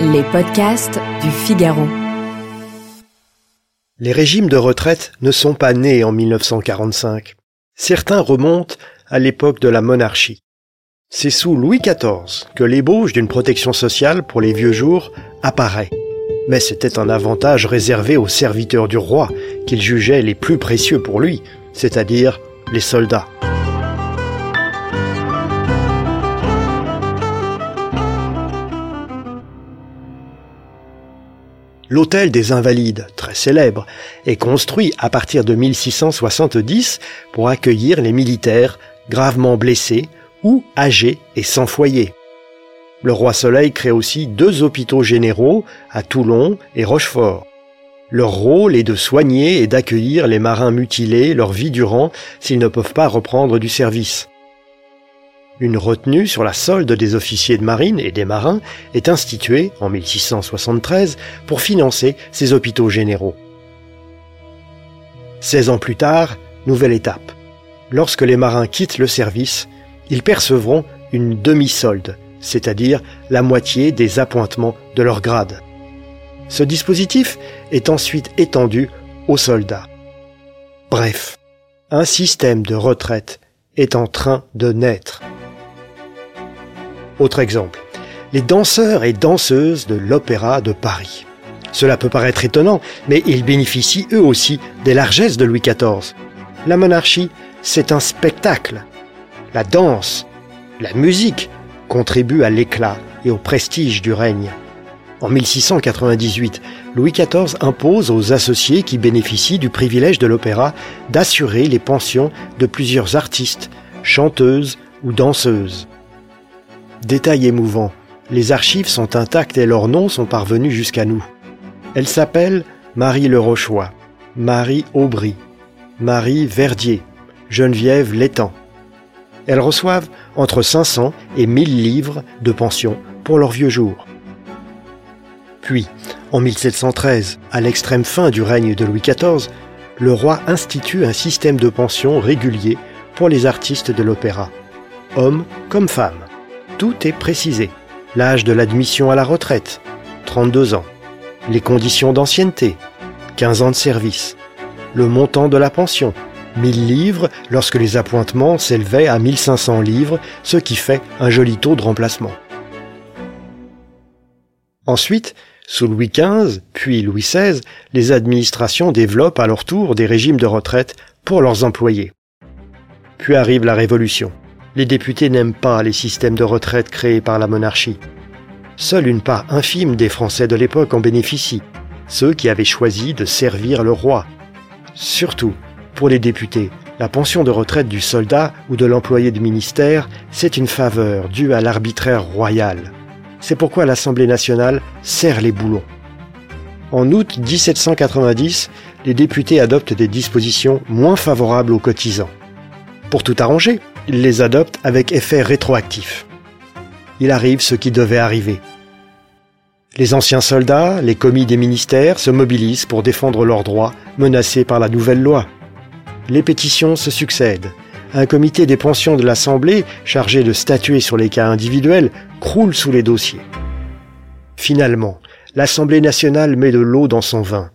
Les podcasts du Figaro. Les régimes de retraite ne sont pas nés en 1945. Certains remontent à l'époque de la monarchie. C'est sous Louis XIV que l'ébauche d'une protection sociale pour les vieux jours apparaît. Mais c'était un avantage réservé aux serviteurs du roi qu'il jugeait les plus précieux pour lui, c'est-à-dire les soldats. L'hôtel des Invalides, très célèbre, est construit à partir de 1670 pour accueillir les militaires gravement blessés ou âgés et sans foyer. Le roi Soleil crée aussi deux hôpitaux généraux à Toulon et Rochefort. Leur rôle est de soigner et d'accueillir les marins mutilés leur vie durant s'ils ne peuvent pas reprendre du service. Une retenue sur la solde des officiers de marine et des marins est instituée en 1673 pour financer ces hôpitaux généraux. 16 ans plus tard, nouvelle étape. Lorsque les marins quittent le service, ils percevront une demi-solde, c'est-à-dire la moitié des appointements de leur grade. Ce dispositif est ensuite étendu aux soldats. Bref, un système de retraite est en train de naître. Autre exemple, les danseurs et danseuses de l'Opéra de Paris. Cela peut paraître étonnant, mais ils bénéficient eux aussi des largesses de Louis XIV. La monarchie, c'est un spectacle. La danse, la musique contribuent à l'éclat et au prestige du règne. En 1698, Louis XIV impose aux associés qui bénéficient du privilège de l'opéra d'assurer les pensions de plusieurs artistes, chanteuses ou danseuses. Détail émouvant, les archives sont intactes et leurs noms sont parvenus jusqu'à nous. Elles s'appellent Marie Le Rochois, Marie Aubry, Marie Verdier, Geneviève Létang. Elles reçoivent entre 500 et 1000 livres de pension pour leurs vieux jours. Puis, en 1713, à l'extrême fin du règne de Louis XIV, le roi institue un système de pension régulier pour les artistes de l'opéra, hommes comme femmes. Tout est précisé. L'âge de l'admission à la retraite, 32 ans. Les conditions d'ancienneté, 15 ans de service. Le montant de la pension, 1000 livres lorsque les appointements s'élevaient à 1500 livres, ce qui fait un joli taux de remplacement. Ensuite, sous Louis XV, puis Louis XVI, les administrations développent à leur tour des régimes de retraite pour leurs employés. Puis arrive la Révolution. Les députés n'aiment pas les systèmes de retraite créés par la monarchie. Seule une part infime des Français de l'époque en bénéficie, ceux qui avaient choisi de servir le roi. Surtout, pour les députés, la pension de retraite du soldat ou de l'employé du ministère, c'est une faveur due à l'arbitraire royal. C'est pourquoi l'Assemblée nationale serre les boulons. En août 1790, les députés adoptent des dispositions moins favorables aux cotisants. Pour tout arranger, il les adopte avec effet rétroactif. Il arrive ce qui devait arriver. Les anciens soldats, les commis des ministères se mobilisent pour défendre leurs droits menacés par la nouvelle loi. Les pétitions se succèdent. Un comité des pensions de l'Assemblée, chargé de statuer sur les cas individuels, croule sous les dossiers. Finalement, l'Assemblée nationale met de l'eau dans son vin.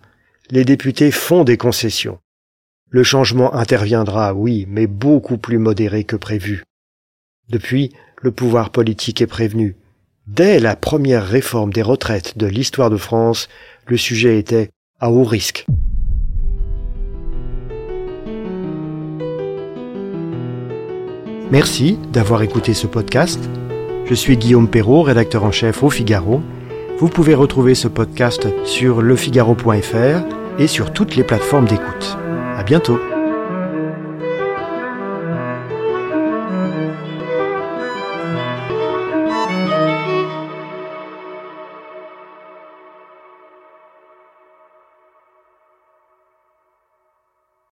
Les députés font des concessions. Le changement interviendra, oui, mais beaucoup plus modéré que prévu. Depuis, le pouvoir politique est prévenu. Dès la première réforme des retraites de l'histoire de France, le sujet était à haut risque. Merci d'avoir écouté ce podcast. Je suis Guillaume Perrault, rédacteur en chef au Figaro. Vous pouvez retrouver ce podcast sur lefigaro.fr et sur toutes les plateformes d'écoute. À bientôt.